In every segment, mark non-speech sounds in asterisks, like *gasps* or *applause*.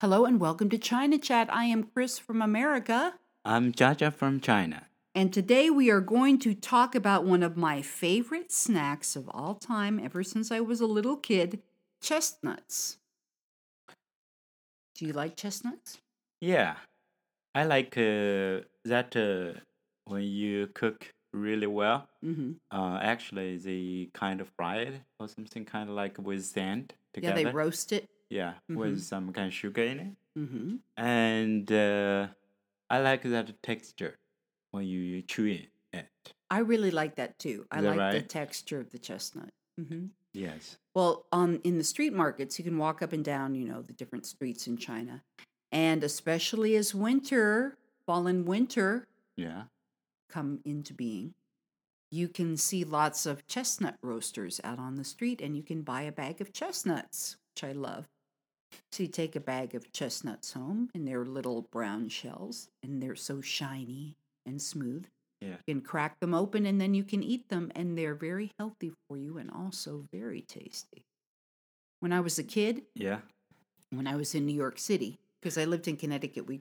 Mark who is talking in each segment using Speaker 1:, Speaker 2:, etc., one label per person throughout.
Speaker 1: Hello and welcome to China Chat. I am Chris from America.
Speaker 2: I'm Jaja from China.
Speaker 1: And today we are going to talk about one of my favorite snacks of all time, ever since I was a little kid chestnuts. Do you like chestnuts?
Speaker 2: Yeah, I like uh, that uh, when you cook really well.
Speaker 1: Mm-hmm.
Speaker 2: Uh, actually, they kind of fry it or something kind of like with sand together.
Speaker 1: Yeah, they roast it.
Speaker 2: Yeah,
Speaker 1: Mhm.
Speaker 2: with some kind of sugar in it.
Speaker 1: Mm-hmm.
Speaker 2: And uh, I like that texture when you chew it.
Speaker 1: I really like that too. I
Speaker 2: that
Speaker 1: like the texture of the chestnut. Mm-hmm.
Speaker 2: Yes.
Speaker 1: Well, um, in the street markets, you can walk up and down, you know, the different streets in China. And especially as winter, fall and winter
Speaker 2: Yeah.
Speaker 1: come into being, you can see lots of chestnut roasters out on the street and you can buy a bag of chestnuts, which I love. So you take a bag of chestnuts home and they're little brown shells and they're so shiny and smooth.
Speaker 2: Yeah.
Speaker 1: You can crack them open and then you can eat them, and they're very healthy for you and also very tasty. When I was a kid,
Speaker 2: Yeah.
Speaker 1: when I was in New York City, because I lived in Connecticut, we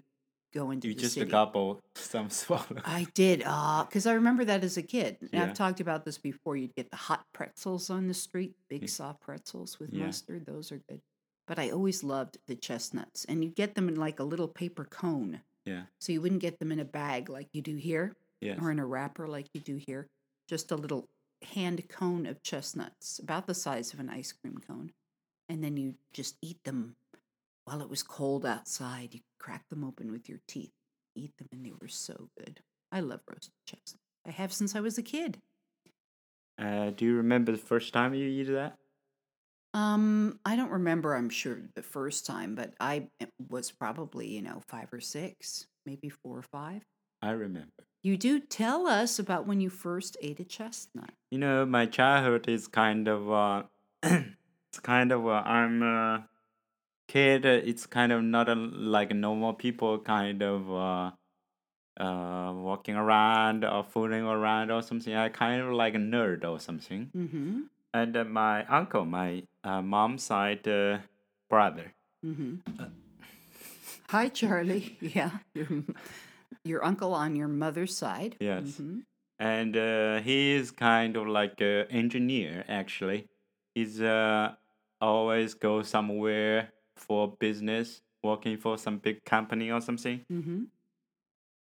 Speaker 1: go into
Speaker 2: You
Speaker 1: the
Speaker 2: just
Speaker 1: city.
Speaker 2: gobble *laughs* some swallow.
Speaker 1: I did, uh, because I remember that as a kid. And
Speaker 2: Yeah.
Speaker 1: I've talked about this before. You'd get the hot pretzels on the street, big soft pretzels with
Speaker 2: Yeah.
Speaker 1: mustard. Those are good. But I always loved the chestnuts, and you get them in like a little paper cone.
Speaker 2: Yeah.
Speaker 1: So you wouldn't get them in a bag like you do here
Speaker 2: Yes.
Speaker 1: or in a wrapper like you do here. Just a little hand cone of chestnuts, about the size of an ice cream cone. And then you just eat them while it was cold outside. You crack them open with your teeth, eat them, and they were so good. I love roasted chestnuts. I have since I was a kid.
Speaker 2: Uh, do you remember the first time you eat that?
Speaker 1: Um, I don't remember, I'm sure, the first time, but I eh, was probably, you know, five or six, maybe four or five.
Speaker 2: I remember.
Speaker 1: You do tell us about when you first ate a chestnut.
Speaker 2: You know, my childhood is kind of uh, *clears throat* it's kind of uh, I'm a kid. uh, It's kind of not a, like normal people kind of uh, uh, walking around or fooling around or something. I kind of like a nerd or something.
Speaker 1: Mm-hmm.
Speaker 2: And uh, my uncle, my uh, mom's side uh, brother,
Speaker 1: Mm-hmm. Hi, *laughs* Charlie. *laughs* Yeah. Your, your uncle on your mother's side.
Speaker 2: Yes.
Speaker 1: hmm
Speaker 2: and uh, he is kind of like an engineer actually he's uh, always go somewhere for business working for some big company or something
Speaker 1: hmm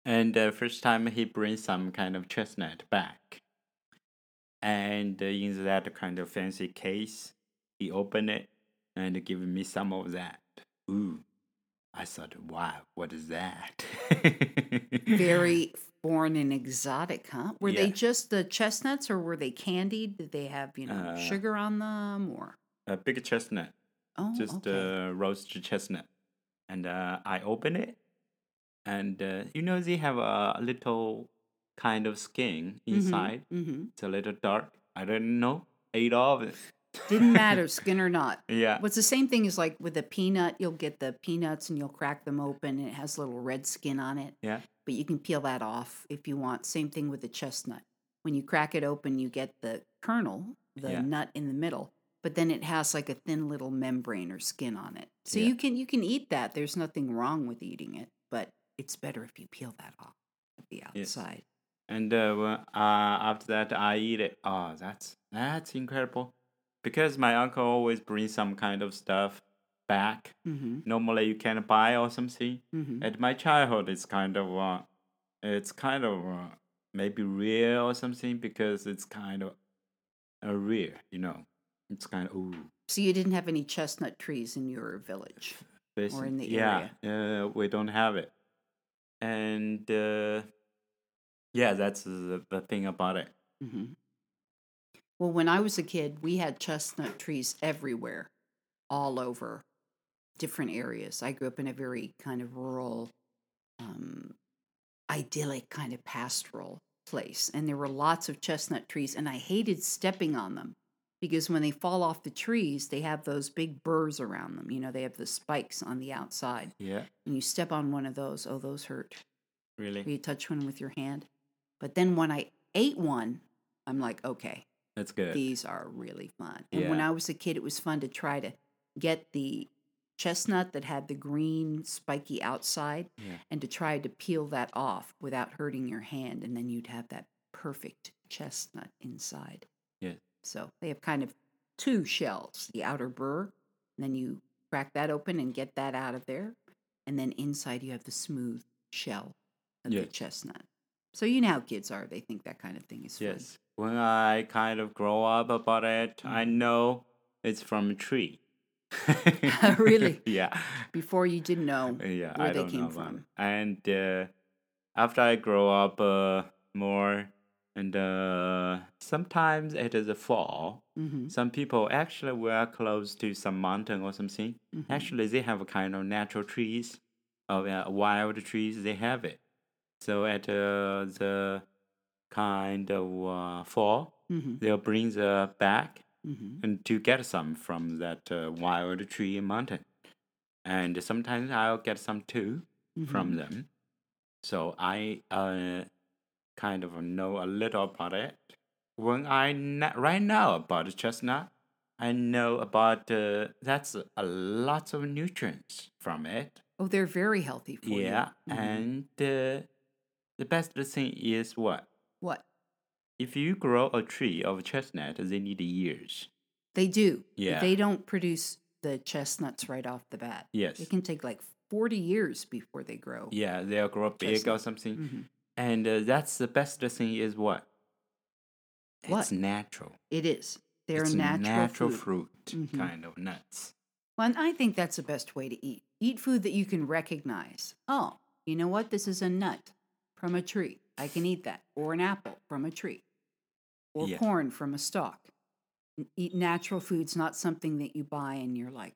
Speaker 2: and uh, first time he brings some kind of chestnut back and in that kind of fancy case he opened it and gave me some of that ooh i thought wow what is that *laughs*
Speaker 1: Very foreign and exotic, huh? Were they just the chestnuts or were they candied? Did they have, you know,
Speaker 2: Uh,
Speaker 1: sugar on them or?
Speaker 2: a big chestnut
Speaker 1: Oh,
Speaker 2: just
Speaker 1: okay.
Speaker 2: uh, roasted chestnut. And uh, I open it, and uh, you know they have a little kind of skin inside.
Speaker 1: hmm
Speaker 2: It's a little dark. I don't know. Ate all of it.
Speaker 1: Didn't *laughs* matter, skin or not.
Speaker 2: Yeah.
Speaker 1: What's the same thing as like with a peanut, you'll get the peanuts and you'll crack them open and it has little red skin on it.
Speaker 2: Yeah.
Speaker 1: But you can peel that off if you want. Same thing with the chestnut. When you crack it open, you get the kernel, the
Speaker 2: Yeah.
Speaker 1: nut in the middle, but then it has like a thin little membrane or skin on it. So
Speaker 2: Yeah.
Speaker 1: you can you can eat that. There's nothing wrong with eating it, but it's better if you peel that off the
Speaker 2: Yes. And uh, when, uh, after that, I eat it. Oh, that's that's incredible. Because my uncle always brings some kind of stuff back.
Speaker 1: Mm-hmm.
Speaker 2: Normally, you can buy or something.
Speaker 1: Mm-hmm.
Speaker 2: at my childhood it's kind of uh, it's kind of uh, maybe rare or something because it's kind of uh, rare you know it's kind of ooh
Speaker 1: So you didn't have any chestnut trees in your village.
Speaker 2: basi-
Speaker 1: in the area?
Speaker 2: yeah uh, we don't have it and uh, yeah that's the, the thing about it
Speaker 1: hmm Well, when I was a kid, we had chestnut trees everywhere, all over different areas. I grew up in a very kind of rural, um, idyllic, kind of pastoral place. And there were lots of chestnut trees, and I hated stepping on them because when they fall off the trees, they have those big burrs around them. You know, they have the spikes on the outside.
Speaker 2: yeah
Speaker 1: And you step on one of those, oh, those hurt.
Speaker 2: really
Speaker 1: You touch one with your hand. But then when I ate one, I'm like, okay,
Speaker 2: that's good
Speaker 1: these are really fun. And when I was a kid, it was fun to try to get the chestnut that had the green spiky outside
Speaker 2: Yeah.
Speaker 1: and to try to peel that off without hurting your hand and then you'd have that perfect chestnut inside.
Speaker 2: Yes.
Speaker 1: So they have kind of two shells, the outer burr, and then you crack that open and get that out of there. And then inside you have the smooth shell of the chestnut. So you know how kids are. They think that kind of thing is.
Speaker 2: Yes. When I kind of grow up about it,
Speaker 1: Mm.
Speaker 2: I know it's from a tree. *laughs*
Speaker 1: Really? *laughs*
Speaker 2: Yeah.
Speaker 1: Before you didn't know
Speaker 2: Yeah,
Speaker 1: where
Speaker 2: I
Speaker 1: they
Speaker 2: don't
Speaker 1: came
Speaker 2: know
Speaker 1: from.
Speaker 2: And uh, after I grow up uh, more, and uh, sometimes it is a fall.
Speaker 1: hmm
Speaker 2: Some people actually were close to some mountain or something.
Speaker 1: Mhm.
Speaker 2: Actually, they have a kind of natural trees, of uh, wild trees. They have it. So at uh, the kind of uh, fall,
Speaker 1: hmm
Speaker 2: they'll bring the back
Speaker 1: hmm
Speaker 2: and to get some from that uh, wild tree mountain. And sometimes I'll get some too
Speaker 1: Mm-hmm.
Speaker 2: from them. So I uh, kind of know a little about it. When I na- right now about chestnut, I know about uh, that's a lot of nutrients from it.
Speaker 1: Oh, they're very healthy for you.
Speaker 2: yeah,
Speaker 1: Mhm.
Speaker 2: and uh, the best thing is what
Speaker 1: what
Speaker 2: if you grow a tree of chestnut, they need years.
Speaker 1: they do.
Speaker 2: Yeah.
Speaker 1: They don't produce the chestnuts right off the bat.
Speaker 2: Yes.
Speaker 1: It can take like 40 years before they grow.
Speaker 2: Yeah, they'll grow big or
Speaker 1: Chestnut.
Speaker 2: something.
Speaker 1: hmm
Speaker 2: And uh, that's the best thing is what?
Speaker 1: What?
Speaker 2: It's natural.
Speaker 1: It is. They're
Speaker 2: it's
Speaker 1: natural,
Speaker 2: natural
Speaker 1: food.
Speaker 2: fruit,
Speaker 1: Mhm.
Speaker 2: kind of nuts.
Speaker 1: Well, and I think that's the best way to eat. Eat food that you can recognize. Oh, you know what? This is a nut from a tree. I can eat that. Or an apple from a tree. Or
Speaker 2: Yeah.
Speaker 1: corn from a stalk. Eat natural foods, not something that you buy and you're like,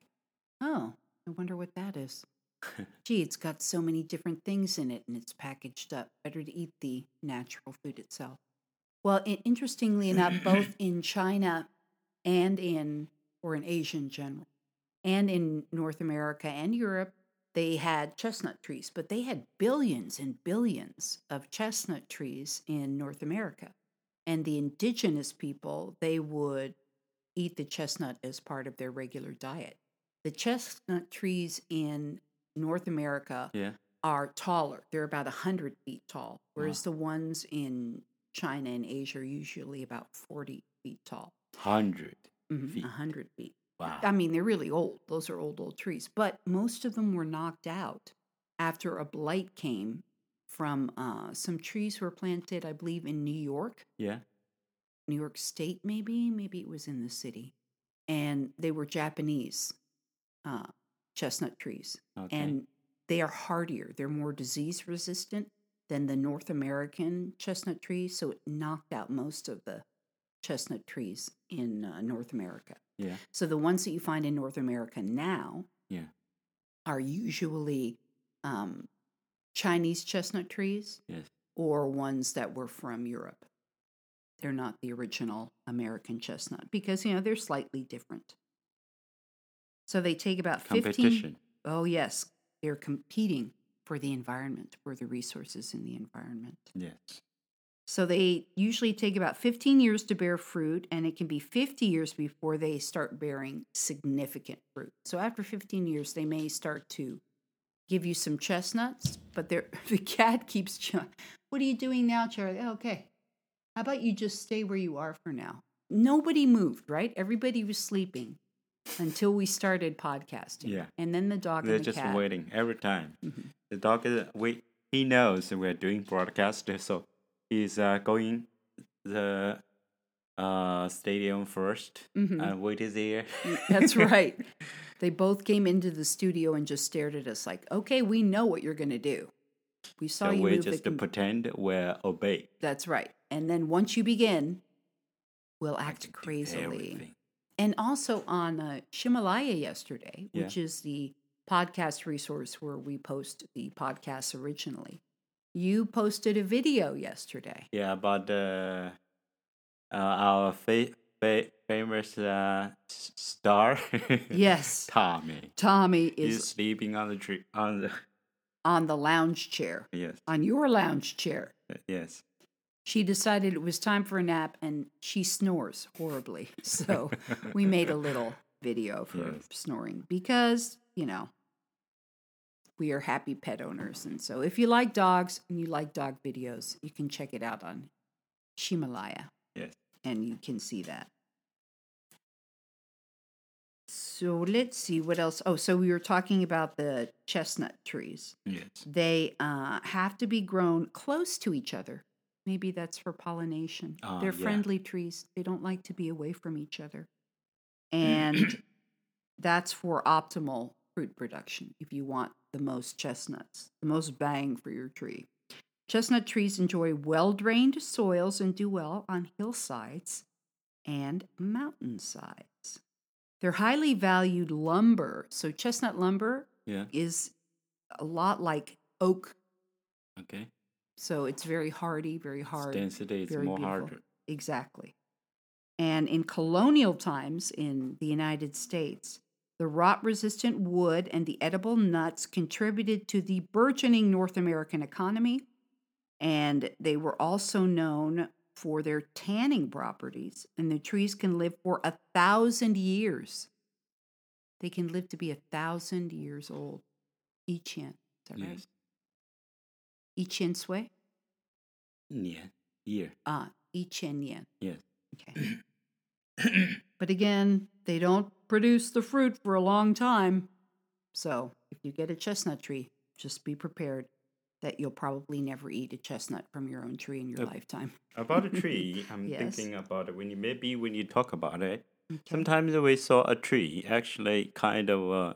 Speaker 1: oh, I wonder what that is. *laughs* Gee, it's got so many different things in it and it's packaged up. Better to eat the natural food itself. Well, interestingly enough, both *clears throat* in China and in, or in Asia in general, and in North America and Europe, they had chestnut trees, but they had billions and billions of chestnut trees in North America. And the indigenous people, they would eat the chestnut as part of their regular diet. The chestnut trees in North America
Speaker 2: yeah.
Speaker 1: are taller. They're about 100 feet tall, whereas the ones in China and Asia are usually about 40 feet tall.
Speaker 2: 100
Speaker 1: Mhm,
Speaker 2: feet.
Speaker 1: 100 feet.
Speaker 2: Wow.
Speaker 1: I mean, they're really old. Those are old, old trees. But most of them were knocked out after a blight came from uh, some trees were planted, I believe, in New York,
Speaker 2: yeah.
Speaker 1: New York State, maybe. Maybe it was in the city. And they were Japanese uh, chestnut trees.
Speaker 2: Okay.
Speaker 1: And they are hardier, they're more disease resistant than the North American chestnut trees. So it knocked out most of the chestnut trees in uh, North America.
Speaker 2: Yeah.
Speaker 1: So the ones that you find in North America now
Speaker 2: Yeah.
Speaker 1: are usually um, Chinese chestnut trees
Speaker 2: Yes.
Speaker 1: or ones that were from Europe. They're not the original American chestnut because, you know, they're slightly different. So they take about 15.
Speaker 2: Competition.
Speaker 1: Oh, yes. They're competing for the environment, for the resources in the environment.
Speaker 2: Yes.
Speaker 1: So they usually take about 15 years to bear fruit, and it can be 50 years before they start bearing significant fruit. So after 15 years, they may start to give you some chestnuts, but *laughs* the cat keeps, ch- what are you doing now, Charlie? "Oh, okay. How about you just stay where you are for now? Nobody moved, right? Everybody was sleeping until we started podcasting.
Speaker 2: Yeah.
Speaker 1: And then the dog
Speaker 2: They're
Speaker 1: and the
Speaker 2: just
Speaker 1: cat.
Speaker 2: waiting every time.
Speaker 1: Mhm.
Speaker 2: The dog is wait. He knows we're doing broadcast, so he's uh, going the uh stadium 1st
Speaker 1: Mhm.
Speaker 2: and there.
Speaker 1: That's *laughs* right. They both came into the studio and just stared at us like, okay, we know what you're going to do. We saw
Speaker 2: so
Speaker 1: you
Speaker 2: we
Speaker 1: the
Speaker 2: just
Speaker 1: com-
Speaker 2: pretend we're obey.
Speaker 1: That's right. And then once you begin, we'll act crazily. And also on uh, Ximalaya yesterday,
Speaker 2: Yeah.
Speaker 1: which is the podcast resource where we post the podcasts originally, you posted a video yesterday.
Speaker 2: Yeah, about uh, uh, our fa- fa- famous uh, star.
Speaker 1: Yes. *laughs*
Speaker 2: Tommy.
Speaker 1: Tommy
Speaker 2: He's
Speaker 1: is
Speaker 2: sleeping on the tree. On the *laughs*
Speaker 1: on the lounge chair,
Speaker 2: yes,
Speaker 1: on your lounge chair.
Speaker 2: yes.
Speaker 1: she decided it was time for a nap and she snores horribly. *laughs* So we made a little video of her
Speaker 2: Yes.
Speaker 1: snoring because, you know, we are happy pet owners. And so if you like dogs and you like dog videos, you can check it out on Himalaya
Speaker 2: Yes.
Speaker 1: and you can see that. So let's see what else. Oh, so we were talking about the chestnut trees.
Speaker 2: Yes.
Speaker 1: They uh, have to be grown close to each other. Maybe that's for pollination.
Speaker 2: Ah,
Speaker 1: They're
Speaker 2: yeah.
Speaker 1: friendly trees. They don't like to be away from each other. *clears throat* And that's for optimal fruit production if you want the most chestnuts, the most bang for your tree. Chestnut trees enjoy well drained soils and do well on hillsides and mountainsides. They're highly valued lumber. So, chestnut lumber
Speaker 2: Yeah.
Speaker 1: is a lot like oak.
Speaker 2: Okay.
Speaker 1: So, it's very hardy, very hard.
Speaker 2: Density is
Speaker 1: very
Speaker 2: more
Speaker 1: beautiful.
Speaker 2: harder.
Speaker 1: Exactly. And in colonial times in the United States, the rot resistant wood and the edible nuts contributed to the burgeoning North American economy. And they were also known for their tanning properties. And the trees can live for a thousand years. They can live to be a thousand years old. Each yin. Is that right?
Speaker 2: Yes.
Speaker 1: Each yin sui?
Speaker 2: Yeah. Year.
Speaker 1: Ah, each yin yin.
Speaker 2: Yes.
Speaker 1: Okay. *clears throat* But again, they don't produce the fruit for a long time. So if you get a chestnut tree, just be prepared that you'll probably never eat a chestnut from your own tree in your
Speaker 2: Yep.
Speaker 1: lifetime.
Speaker 2: About a *laughs* tree, I'm
Speaker 1: Yes.
Speaker 2: thinking about it when you maybe when you talk about it.
Speaker 1: Okay.
Speaker 2: Sometimes we saw a tree actually kind of uh,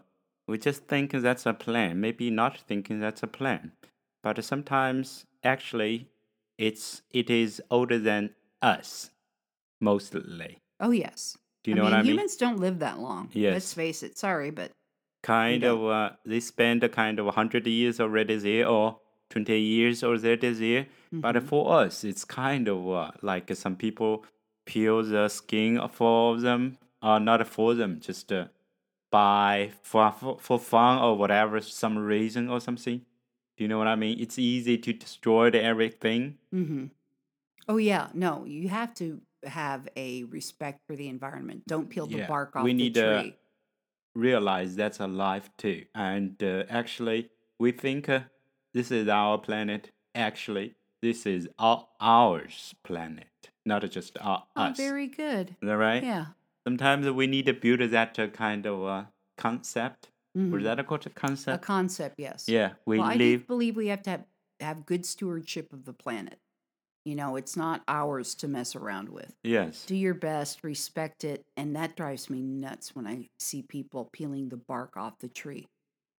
Speaker 2: we just think that's a plant, maybe not thinking that's a plant. But sometimes actually it's it is older than us mostly.
Speaker 1: Oh, yes.
Speaker 2: Do you
Speaker 1: I
Speaker 2: know
Speaker 1: mean,
Speaker 2: what I mean?
Speaker 1: humans don't live that long.
Speaker 2: Yes.
Speaker 1: Let's face it. Sorry, but
Speaker 2: kind of uh, they spend a kind of 100 years already there or 20 years already there but
Speaker 1: Mhm.
Speaker 2: for us it's kind of uh, like some people peel the skin for them uh, not for them just uh, by for, for for fun or whatever some reason or something do you know what i mean it's easy to destroy the everything
Speaker 1: hmm oh yeah, no, you have to have a respect for the environment. Don't peel the
Speaker 2: Yeah,
Speaker 1: bark off
Speaker 2: we
Speaker 1: the
Speaker 2: need, uh,
Speaker 1: tree.
Speaker 2: realize that's a life too. And uh, actually, we think uh, this is our planet. Actually, this is our, ours planet, not just our,
Speaker 1: oh,
Speaker 2: us.
Speaker 1: very good.
Speaker 2: Is that right?
Speaker 1: Yeah.
Speaker 2: Sometimes we need to build that uh, kind of uh, concept.
Speaker 1: Mhm.
Speaker 2: Was that a concept?
Speaker 1: A
Speaker 2: concept,
Speaker 1: yes.
Speaker 2: yeah, we
Speaker 1: well,
Speaker 2: live.
Speaker 1: do believe we have to have, have good stewardship of the planet. You know, it's not ours to mess around with.
Speaker 2: Yes.
Speaker 1: Do your best, respect it, and that drives me nuts when I see people peeling the bark off the tree.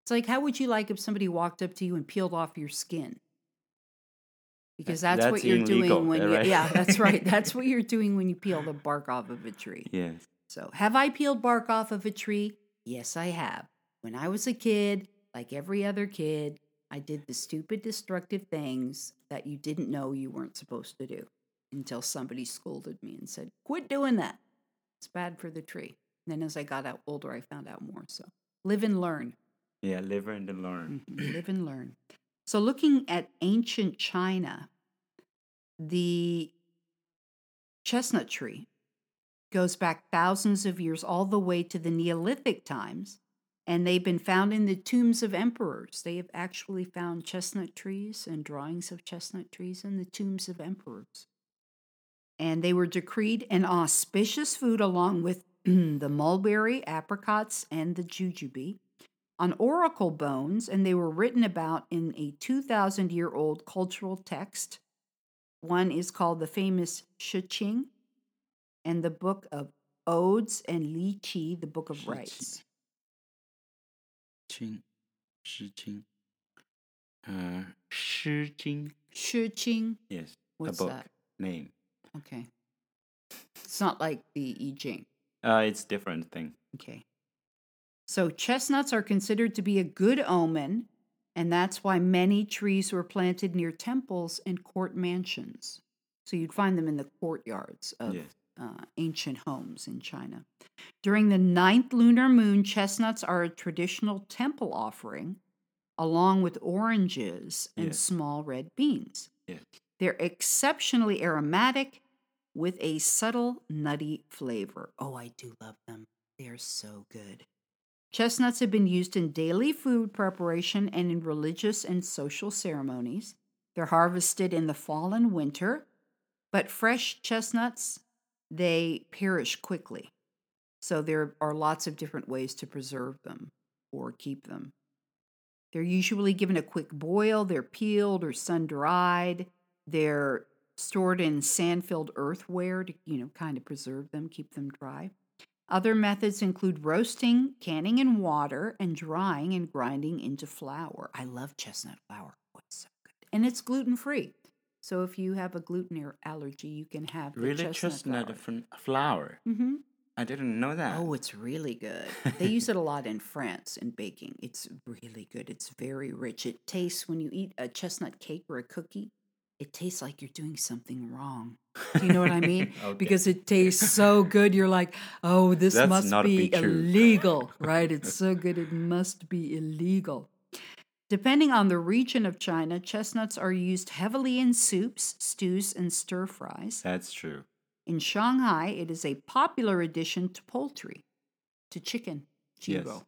Speaker 1: It's like, how would you like if somebody walked up to you and peeled off your skin? Because
Speaker 2: That-
Speaker 1: that's, what you're
Speaker 2: illegal,
Speaker 1: doing when
Speaker 2: uh,
Speaker 1: you yeah, that's right. *laughs* That's what you're doing when you peel the bark off of a tree.
Speaker 2: Yes.
Speaker 1: So, have I peeled bark off of a tree? Yes, I have. When I was a kid, like every other kid, I did the stupid, destructive things that you didn't know you weren't supposed to do until somebody scolded me and said, Quit doing that. It's bad for the tree. And then as I got out older, I found out more. So, live and learn.
Speaker 2: Yeah, live and learn.
Speaker 1: Mhm, Live and learn. So, looking at ancient China, the chestnut tree goes back thousands of years, all the way to the Neolithic times. And they've been found in the tombs of emperors. They have actually found chestnut trees and drawings of chestnut trees in the tombs of emperors. And they were decreed an auspicious food along with *clears throat* the mulberry, apricots, and the jujube on oracle bones, and they were written about in a 2,000 year old cultural text. One is called the famous Shiqing, and the book of Odes and Li Qi, the book of rites.
Speaker 2: Qing, Shi Qing. Uh, Shi Jing.
Speaker 1: Shiqing,
Speaker 2: Yes,
Speaker 1: what's
Speaker 2: a book
Speaker 1: that?
Speaker 2: name.
Speaker 1: Okay. It's not like the I Ching.
Speaker 2: Uh, it's different thing.
Speaker 1: Okay. So chestnuts are considered to be a good omen, and that's why many trees were planted near temples and court mansions. So you'd find them in the courtyards of
Speaker 2: Yes.
Speaker 1: Uh, ancient homes in China. During the ninth lunar moon, chestnuts are a traditional temple offering, along with oranges and
Speaker 2: Yes.
Speaker 1: small red beans.
Speaker 2: Yes.
Speaker 1: They're exceptionally aromatic with a subtle nutty flavor. Oh, I do love them. They're so good. Chestnuts have been used in daily food preparation and in religious and social ceremonies. They're harvested in the fall and winter, but fresh chestnuts, they perish quickly. So there are lots of different ways to preserve them or keep them. They're usually given a quick boil, they're peeled or sun dried, they're stored in sand filled earthware to, you know, kind of preserve them, keep them dry. Other methods include roasting, canning in water, and drying and grinding into flour. I love chestnut flour. Oh, it's so good. And it's gluten free. So if you have a gluten or allergy, you can have
Speaker 2: Really,
Speaker 1: chestnut,
Speaker 2: chestnut
Speaker 1: flour.
Speaker 2: flour.
Speaker 1: hmm
Speaker 2: I didn't know that.
Speaker 1: Oh, it's really good. They use *laughs* it a lot in France in baking. It's really good. It's very rich. It tastes when you eat a chestnut cake or a cookie, it tastes like you're doing something wrong. Do you know what I mean? *laughs*
Speaker 2: Okay.
Speaker 1: Because it tastes so good. You're like, oh, this
Speaker 2: That's
Speaker 1: must be
Speaker 2: be
Speaker 1: illegal, right? *laughs* It's so good. It must be illegal. Depending on the region of China, chestnuts are used heavily in soups, stews, and stir fries.
Speaker 2: That's true.
Speaker 1: In Shanghai, it is a popular addition to poultry, to chicken.
Speaker 2: Yes.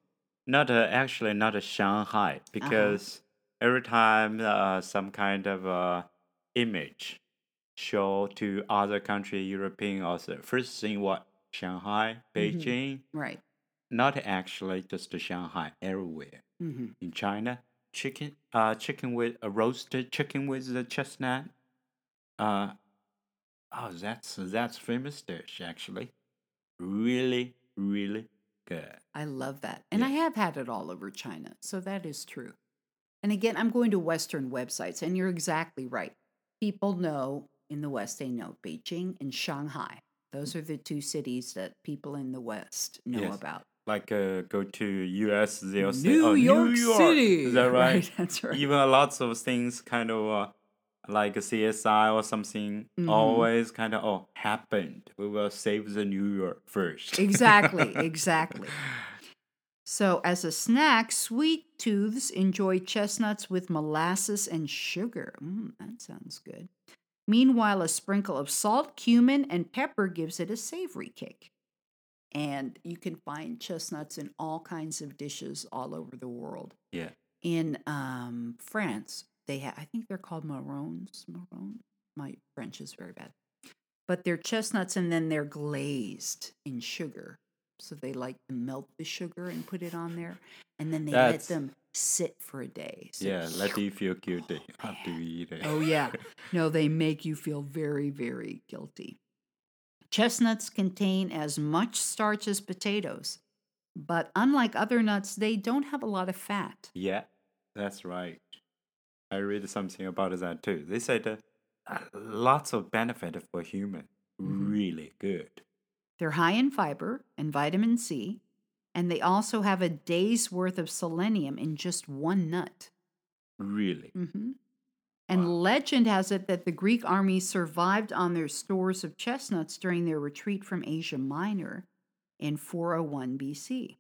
Speaker 2: Not uh, actually not a Shanghai because every time uh, some kind of uh, image show to other country, European also first thing what Shanghai,
Speaker 1: Mhm.
Speaker 2: Beijing,
Speaker 1: Right.
Speaker 2: not actually just the Shanghai, everywhere
Speaker 1: hmm
Speaker 2: in China. Chicken, uh, chicken with a roasted chicken with the chestnut. Uh, oh, that's that's famous dish actually. Really, really good.
Speaker 1: I love that. And
Speaker 2: Yeah.
Speaker 1: I have had it all over China. So that is true. And again, I'm going to Western websites, and you're exactly right. People know in the West, they know Beijing and Shanghai. Those are the two cities that people in the West know
Speaker 2: Yes.
Speaker 1: about.
Speaker 2: Like uh, go to US, they'll say,
Speaker 1: New
Speaker 2: "Oh,
Speaker 1: York
Speaker 2: New York."
Speaker 1: City.
Speaker 2: Is that *laughs* right?
Speaker 1: That's right.
Speaker 2: Even lots of things, kind of uh, like a CSI or something,
Speaker 1: Mhm.
Speaker 2: always kind of oh happened. We will save the New York first.
Speaker 1: exactly, *laughs* exactly. So, as a snack, sweet tooths enjoy chestnuts with molasses and sugar. Mm, that sounds good. Meanwhile, a sprinkle of salt, cumin, and pepper gives it a savory kick. And you can find chestnuts in all kinds of dishes all over the world.
Speaker 2: yeah,
Speaker 1: In um, France, they have, I think they're called marrons. Marron? My French is very bad. But they're chestnuts and then they're glazed in sugar. So they like to melt the sugar and put it on there. And then they
Speaker 2: That's-
Speaker 1: let them sit for a day. So
Speaker 2: yeah. Let you feel guilty after you eat it.
Speaker 1: Oh, yeah. *laughs* No, they make you feel very, very guilty. Chestnuts contain as much starch as potatoes, but unlike other nuts, they don't have a lot of fat.
Speaker 2: Yeah, that's right. I read something about that too. They said uh, uh, lots of benefit for human.
Speaker 1: Mhm.
Speaker 2: Really good.
Speaker 1: They're high in fiber and vitamin C, and they also have a day's worth of selenium in just one nut.
Speaker 2: Really.
Speaker 1: hmm And legend has it that the Greek army survived on their stores of chestnuts during their retreat from Asia Minor in 401 BC.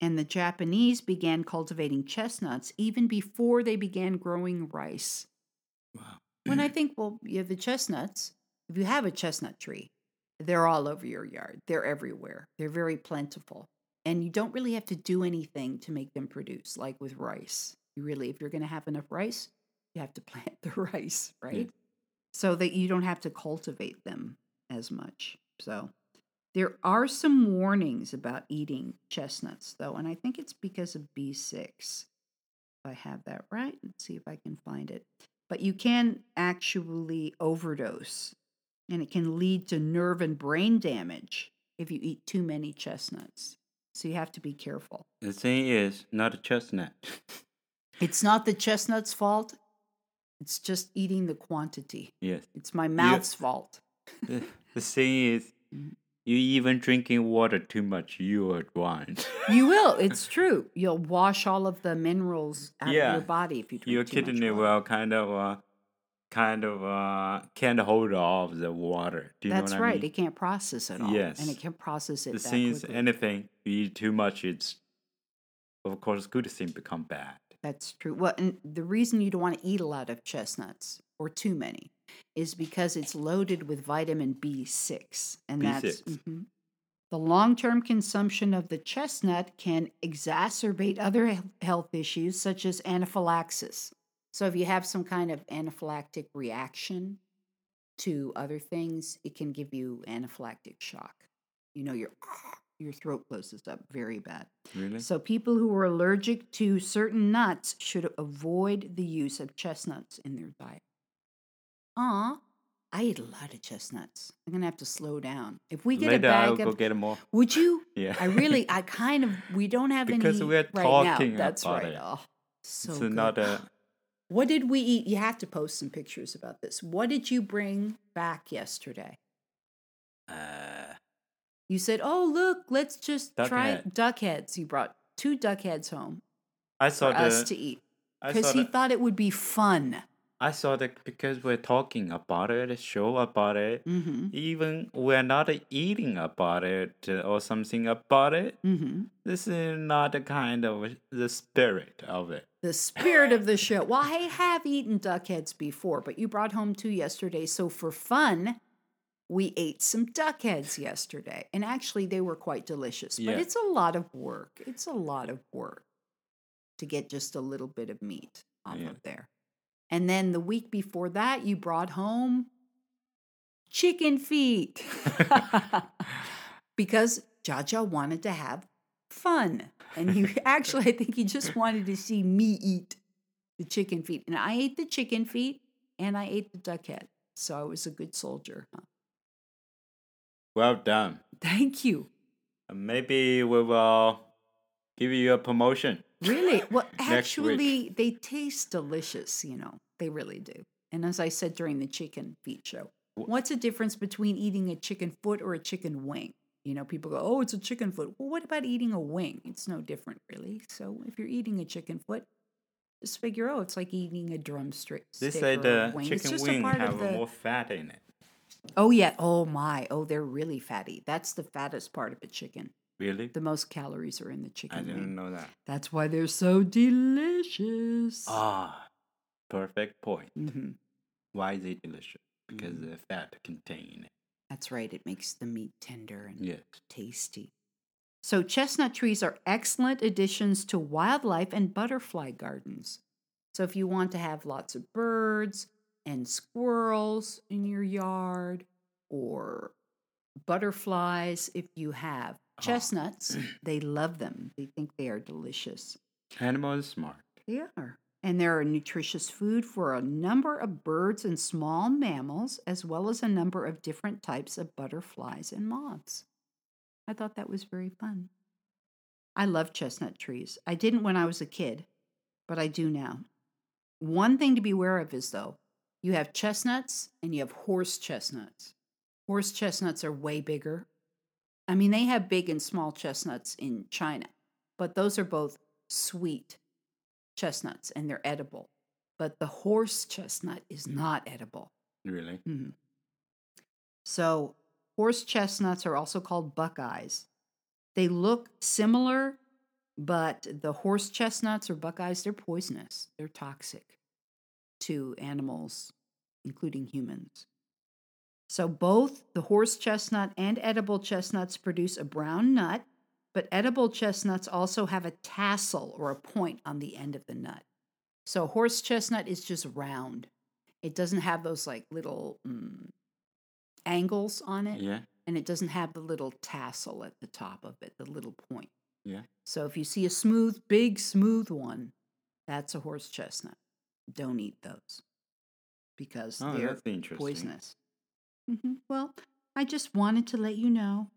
Speaker 1: And the Japanese began cultivating chestnuts even before they began growing rice.
Speaker 2: Wow.
Speaker 1: When I *clears throat* think, well, you have the chestnuts, if you have a chestnut tree, they're all over your yard. They're everywhere. They're very plentiful. And you don't really have to do anything to make them produce, like with rice. You really, if you're going to have enough rice, you have to plant *laughs* the rice, right? So that you don't have to cultivate them as much. So there are some warnings about eating chestnuts, though, and I think it's because of B6. If I have that right, let's see if I can find it. But you can actually overdose, and it can lead to nerve and brain damage if you eat too many chestnuts. So you have to be careful.
Speaker 2: The thing is, not a chestnut. *laughs*
Speaker 1: It's not the chestnut's fault, it's just eating the quantity.
Speaker 2: yes.
Speaker 1: It's my mouth's fault.
Speaker 2: the, the thing is,
Speaker 1: Mm.
Speaker 2: you even drinking water too much, you are blind.
Speaker 1: You will. *laughs* It's true. You'll wash all of the minerals out of your body if you drink
Speaker 2: Your
Speaker 1: too much
Speaker 2: kidney
Speaker 1: water.
Speaker 2: will kind of, uh, kind of uh, can't hold off the water. Do you
Speaker 1: That's
Speaker 2: know what
Speaker 1: right.
Speaker 2: I mean?
Speaker 1: It can't process it all.
Speaker 2: Yes.
Speaker 1: And it can't process it
Speaker 2: the thing is, anything you eat too much, it's of course good thing become bad.
Speaker 1: That's true. Well, and the reason you don't want to eat a lot of chestnuts or too many is because it's loaded with vitamin B6. And that's
Speaker 2: B6.
Speaker 1: mhm. The long term consumption of the chestnut can exacerbate other health issues such as anaphylaxis. So, if you have some kind of anaphylactic reaction to other things, it can give you anaphylactic shock. You know, your, your throat closes up very bad.
Speaker 2: Really?
Speaker 1: So, people who are allergic to certain nuts should avoid the use of chestnuts in their diet. Aw, I eat a lot of chestnuts. I'm gonna have to slow down. If we get
Speaker 2: Later,
Speaker 1: a
Speaker 2: I'll
Speaker 1: bag
Speaker 2: go
Speaker 1: of,
Speaker 2: get more.
Speaker 1: would you? *laughs*
Speaker 2: Yeah.
Speaker 1: I really, I *laughs* kind of, we don't have any.
Speaker 2: Because
Speaker 1: any
Speaker 2: we're
Speaker 1: right
Speaker 2: talking
Speaker 1: now. That's
Speaker 2: about
Speaker 1: right.
Speaker 2: it.
Speaker 1: Oh, so
Speaker 2: it's
Speaker 1: good.
Speaker 2: not a. *gasps*
Speaker 1: What did we eat? You have to post some pictures about this. What did you bring back yesterday?
Speaker 2: Uh,
Speaker 1: You said, "Oh, look, let's just
Speaker 2: Duck
Speaker 1: try
Speaker 2: head.
Speaker 1: duck heads." You brought two duck heads home
Speaker 2: I
Speaker 1: for
Speaker 2: saw
Speaker 1: us to eat because he
Speaker 2: the.
Speaker 1: thought it would be fun.
Speaker 2: I saw that because we're talking about it, show about it.
Speaker 1: Mm-hmm.
Speaker 2: Even we're not eating about it or something about it.
Speaker 1: Mm-hmm.
Speaker 2: This is not the kind of the spirit of it.
Speaker 1: The spirit of the show. Well, I have eaten duck heads before, but you brought home two yesterday. So for fun, we ate some duck heads yesterday. And actually, they were quite delicious. But
Speaker 2: Yeah.
Speaker 1: it's a lot of work. It's a lot of work to get just a little bit of meat off
Speaker 2: Yeah.
Speaker 1: of there. And then the week before that, you brought home chicken feet *laughs* *laughs* because Jaja wanted to have fun. And he *laughs* actually, I think he just wanted to see me eat the chicken feet. And I ate the chicken feet and I ate the duck head. So I was a good soldier. huh?
Speaker 2: Well done.
Speaker 1: Thank you.
Speaker 2: Maybe we will give you a promotion.
Speaker 1: Really? *laughs* Well, actually, they taste delicious, you know, they really do. And as I said during the chicken feet show, what's the difference between eating a chicken foot or a chicken wing? You know, people go, oh, it's a chicken foot. Well, what about eating a wing? It's no different, really. So if you're eating a chicken foot, just figure, oh, it's like eating a drumstick.
Speaker 2: They say the
Speaker 1: wing.
Speaker 2: Chicken wing have
Speaker 1: the-
Speaker 2: more fat in it.
Speaker 1: Oh, yeah. Oh, my. Oh, they're really fatty. That's the fattest part of a chicken.
Speaker 2: Really?
Speaker 1: The most calories are in the chicken
Speaker 2: I didn't know that.
Speaker 1: That's why they're so delicious.
Speaker 2: Ah, perfect point.
Speaker 1: hmm
Speaker 2: Why is it delicious? Because
Speaker 1: Mhm.
Speaker 2: the fat contain.
Speaker 1: That's right. It makes the meat tender and
Speaker 2: Yes.
Speaker 1: tasty. So, chestnut trees are excellent additions to wildlife and butterfly gardens. So, if you want to have lots of birds and squirrels in your yard or butterflies, if you have
Speaker 2: Oh. *clears throat*
Speaker 1: chestnuts, they love them. They think they are delicious.
Speaker 2: Animals smart.
Speaker 1: They are. And they're a nutritious food for a number of birds and small mammals, as well as a number of different types of butterflies and moths. I thought that was very fun. I love chestnut trees. I didn't when I was a kid, but I do now. One thing to be aware of is, though, you have chestnuts and you have horse chestnuts. Horse chestnuts are way bigger. I mean, they have big and small chestnuts in China, but those are both sweet chestnuts and they're edible. But the horse chestnut is not edible.
Speaker 2: Really?
Speaker 1: Mhm. So, horse chestnuts are also called buckeyes. They look similar, but the horse chestnuts or buckeyes, they're poisonous. They're toxic to animals, including humans. So, both the horse chestnut and edible chestnuts produce a brown nut, but edible chestnuts also have a tassel or a point on the end of the nut. So, horse chestnut is just round. It doesn't have those like little mm, angles on it,
Speaker 2: Yeah.
Speaker 1: and it doesn't have the little tassel at the top of it, the little point.
Speaker 2: Yeah.
Speaker 1: So if you see a smooth, big, smooth one, that's a horse chestnut. Don't eat those because
Speaker 2: Oh,
Speaker 1: they're poisonous. hmm Well, I just wanted to let you know.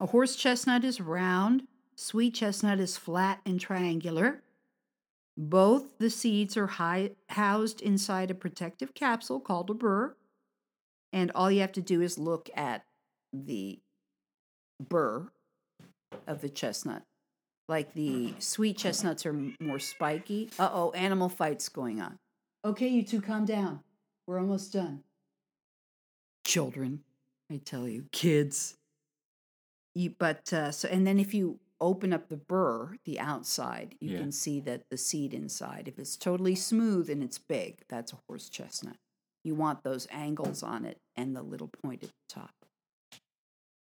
Speaker 1: A horse chestnut is round, sweet chestnut is flat and triangular. Both the seeds are hi- housed inside a protective capsule called a burr. And all you have to do is look at the burr of the chestnut. Like the sweet chestnuts are more spiky. Uh oh, animal fights going on. Okay, you two, calm down. We're almost done. Children, I tell you, kids. You, but uh, so, and then if you open up the burr, the outside, you
Speaker 2: Yeah.
Speaker 1: can see that the seed inside. If it's totally smooth and it's big, that's a horse chestnut. You want those angles on it and the little point at the top.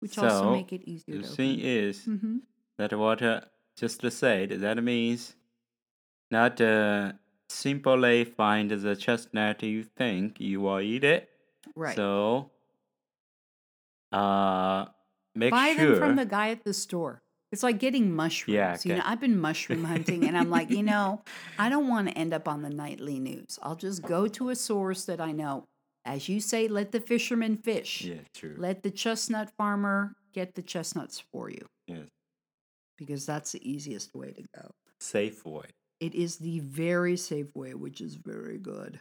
Speaker 1: which also make it easier
Speaker 2: The
Speaker 1: to
Speaker 2: thing
Speaker 1: open.
Speaker 2: is
Speaker 1: hmm
Speaker 2: that what uh, just the said, that means not uh, simply find the chestnut you think you will eat it.
Speaker 1: Right.
Speaker 2: So, uh, make
Speaker 1: Buy
Speaker 2: sure.
Speaker 1: them from the guy at the store. It's like getting mushrooms.
Speaker 2: Yeah,
Speaker 1: You know. I've been mushroom *laughs* hunting and I'm like, you know, I don't want to end up on the nightly news. I'll just go to a source that I know. As you say, let the fisherman fish.
Speaker 2: yeah, true.
Speaker 1: Let the chestnut farmer get the chestnuts for you
Speaker 2: yes,
Speaker 1: because that's the easiest way to go.
Speaker 2: safe way.
Speaker 1: It is the very safe way, which is very good.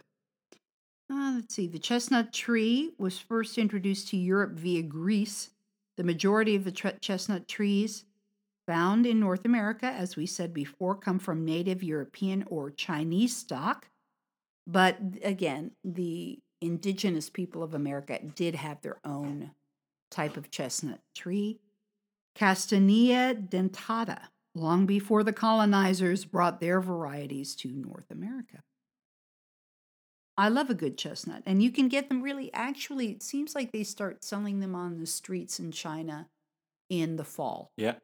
Speaker 1: Uh, let's see. The chestnut tree was first introduced to Europe via Greece. The majority of the tre- chestnut trees found in North America, as we said before, come from native European or Chinese stock. But again, the indigenous people of America did have their own type of chestnut tree. Castanea dentata, long before the colonizers brought their varieties to North America. I love a good chestnut, and you can get them really. Actually, it seems like they start selling them on the streets in China in the fall.
Speaker 2: Yeah,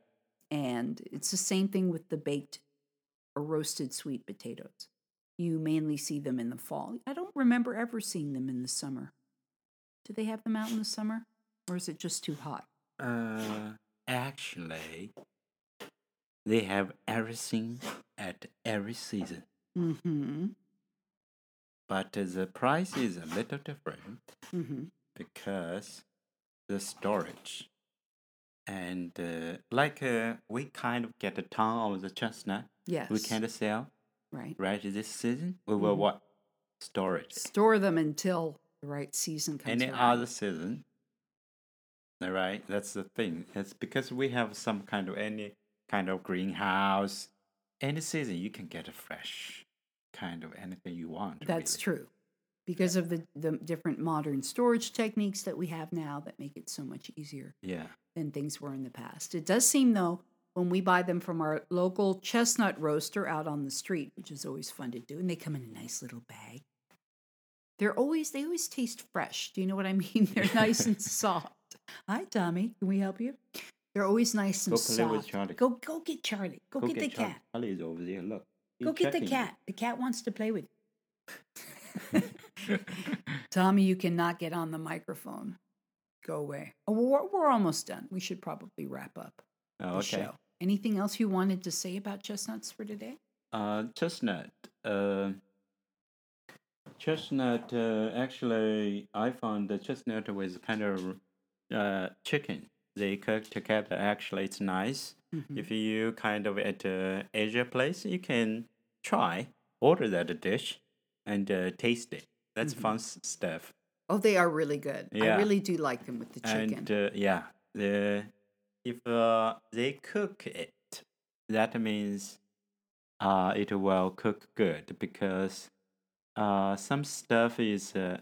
Speaker 1: And it's the same thing with the baked or roasted sweet potatoes. You mainly see them in the fall. I don't remember ever seeing them in the summer. Do they have them out in the summer? Or is it just too hot?
Speaker 2: Uh, actually, they have everything at every season,
Speaker 1: Mm-hmm.
Speaker 2: but the price is a little different
Speaker 1: Mm-hmm.
Speaker 2: because the storage and uh, like uh, we kind of get a ton of the chestnut
Speaker 1: Yes.
Speaker 2: we can't sell
Speaker 1: Right.
Speaker 2: right this season. We will
Speaker 1: Mhm.
Speaker 2: what storage
Speaker 1: Store them until the right season comes
Speaker 2: any
Speaker 1: around.
Speaker 2: other season. All right, that's the thing. It's because we have some kind of any kind of greenhouse. Any season you can get a fresh kind of anything you want.
Speaker 1: That's
Speaker 2: really.
Speaker 1: true. Because of the, the different modern storage techniques that we have now that make it so much easier
Speaker 2: Yeah.
Speaker 1: than things were in the past. It does seem, though, when we buy them from our local chestnut roaster out on the street, which is always fun to do, and they come in a nice little bag. They're always they always taste fresh. Do you know what I mean? *laughs* They're nice and *laughs* soft. Hi, Tommy. Can we help you? They're always nice and
Speaker 2: Go play with
Speaker 1: soft.
Speaker 2: Charlie.
Speaker 1: Go go get Charlie. Go, get, the
Speaker 2: Charlie.
Speaker 1: cat.
Speaker 2: Charlie's over there. Look.
Speaker 1: Go get the
Speaker 2: checking
Speaker 1: cat. The cat wants to play with
Speaker 2: you. *laughs*
Speaker 1: Tommy, you cannot get on the microphone. Go away. Oh, we're, we're almost done. We should probably wrap up
Speaker 2: oh,
Speaker 1: the
Speaker 2: okay.
Speaker 1: show. Anything else you wanted to say about chestnuts for today?
Speaker 2: Uh, chestnut. Uh, chestnut. Uh, actually, I found the chestnut with kind of uh chicken. They cook together. Actually, it's nice.
Speaker 1: Mhm.
Speaker 2: If you kind of at a Asia place, you can try order that dish and uh, taste it. That's
Speaker 1: Mhm.
Speaker 2: fun s- stuff.
Speaker 1: Oh, they are really good. I really do like them with the chicken.
Speaker 2: And uh, yeah, the if uh, they cook it, that means uh, it will cook good because uh, some stuff is uh,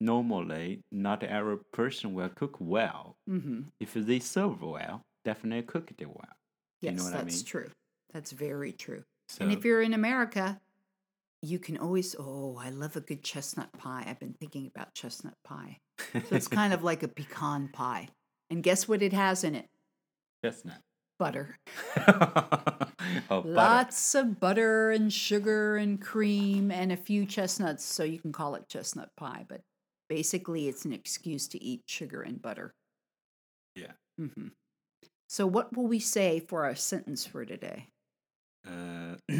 Speaker 2: normally not every person will cook well.
Speaker 1: hmm
Speaker 2: If they serve well, definitely cook it well. You
Speaker 1: Yes,
Speaker 2: know what I
Speaker 1: that's
Speaker 2: mean?
Speaker 1: true. That's very true.
Speaker 2: So
Speaker 1: and if you're in America, you can always, oh, I love a good chestnut pie. I've been thinking about chestnut pie. So it's kind of *laughs* like a pecan pie. And guess what it has in it?
Speaker 2: chestnut.
Speaker 1: Butter. *laughs*
Speaker 2: oh, butter.
Speaker 1: Lots of butter and sugar and cream and a few chestnuts, so you can call it chestnut pie. But basically, it's an excuse to eat sugar and butter.
Speaker 2: Yeah.
Speaker 1: hmm So, what will we say for our sentence for today?
Speaker 2: Uh, *clears throat*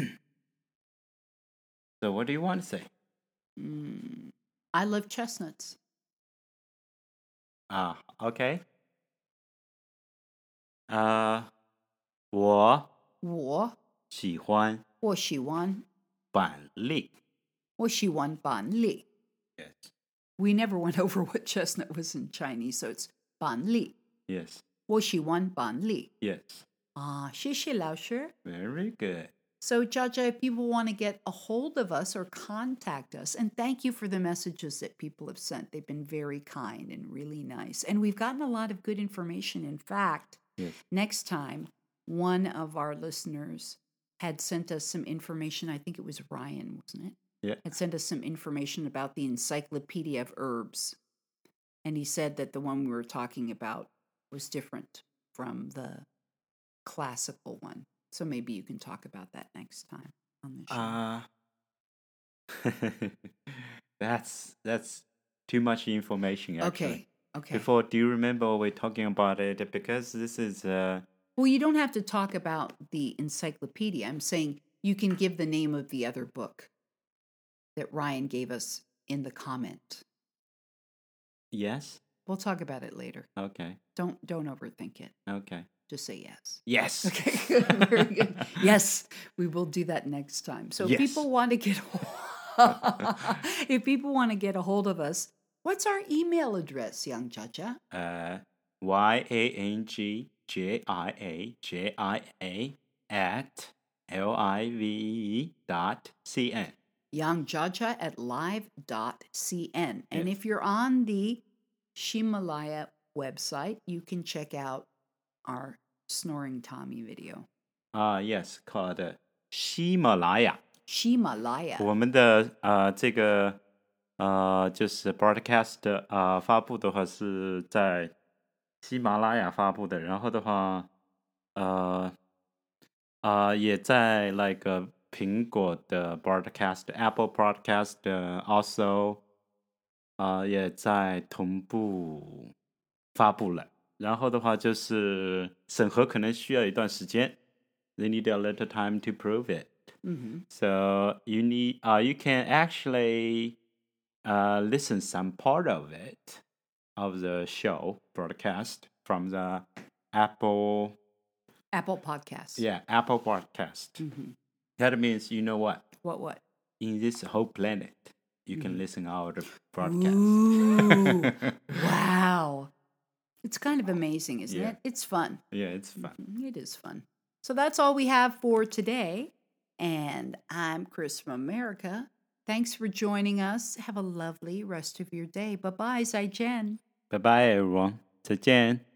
Speaker 2: so what do you want to say?
Speaker 1: Mm, I love chestnuts.
Speaker 2: Ah, OK。啊，我
Speaker 1: 我
Speaker 2: 喜欢
Speaker 1: 我喜欢
Speaker 2: 板栗。
Speaker 1: 我喜欢板栗.
Speaker 2: Yes,
Speaker 1: We never went over *laughs* what chestnut was in Chinese, so it's 板栗.
Speaker 2: yes,
Speaker 1: 我喜欢板栗.
Speaker 2: yes.
Speaker 1: Ah, 谢谢老师.
Speaker 2: Very good.
Speaker 1: So, Jaja, if people want to get a hold of us or contact us, and thank you for the messages that people have sent. They've been very kind and really nice. And we've gotten a lot of good information. In fact,
Speaker 2: Yes.
Speaker 1: next time, one of our listeners had sent us some information. I think it was Ryan, wasn't it?
Speaker 2: Yeah.
Speaker 1: Had sent us some information about the Encyclopedia of Herbs. And he said that the one we were talking about was different from the classical one. So maybe you can talk about that next time on the show.
Speaker 2: Uh *laughs* that's that's too much information actually.
Speaker 1: okay. Okay.
Speaker 2: Before, do you remember we're talking about it because this is uh
Speaker 1: Well, you don't have to talk about the encyclopedia. I'm saying you can give the name of the other book that Ryan gave us in the comment.
Speaker 2: yes.
Speaker 1: We'll talk about it later.
Speaker 2: Okay.
Speaker 1: Don't don't overthink it.
Speaker 2: Okay.
Speaker 1: Just say yes.
Speaker 2: Yes. *laughs*
Speaker 1: Okay, good. Very good. Yes, we will do that next time. So if
Speaker 2: Yes.
Speaker 1: people want to get *laughs* if people want to get a hold of us, what's our email address, Yang Jiajia?
Speaker 2: Uh, Y A N G J I A J I A at L I V E dot C N
Speaker 1: yangjiajia at live.cn.
Speaker 2: Yes.
Speaker 1: And if you're on the Ximalaya website, you can check out our Snoring Tommy video.
Speaker 2: Ah, uh, yes, called uh, Ximalaya.
Speaker 1: Ximalaya.
Speaker 2: 我们的呃这个呃就是 broadcast 啊、呃、发布的话是在喜马拉雅发布的，然后的话呃啊、呃、也在 like 苹果的 broadcast Apple broadcast 呃 also 呃也在同步发布了，然后的话就是审核可能需要一段时间，they need a little time to prove it。
Speaker 1: hmm
Speaker 2: So you need uh you can actually uh listen some part of it of the show broadcast from the Apple
Speaker 1: Apple Podcasts.
Speaker 2: yeah Apple podcast.
Speaker 1: hmm
Speaker 2: That means you know what
Speaker 1: What, what?
Speaker 2: in this whole planet you can
Speaker 1: Mhm.
Speaker 2: listen our broadcast.
Speaker 1: Ooh, *laughs* wow. It's kind of amazing, isn't
Speaker 2: Yeah.
Speaker 1: it? It's fun.
Speaker 2: yeah, it's fun.
Speaker 1: Mhm, It is fun. So that's all we have for today. And I'm Chris from America. Thanks for joining us. Have a lovely rest of your day. Bye bye, Zai Jen.
Speaker 2: Bye bye everyone. 再见。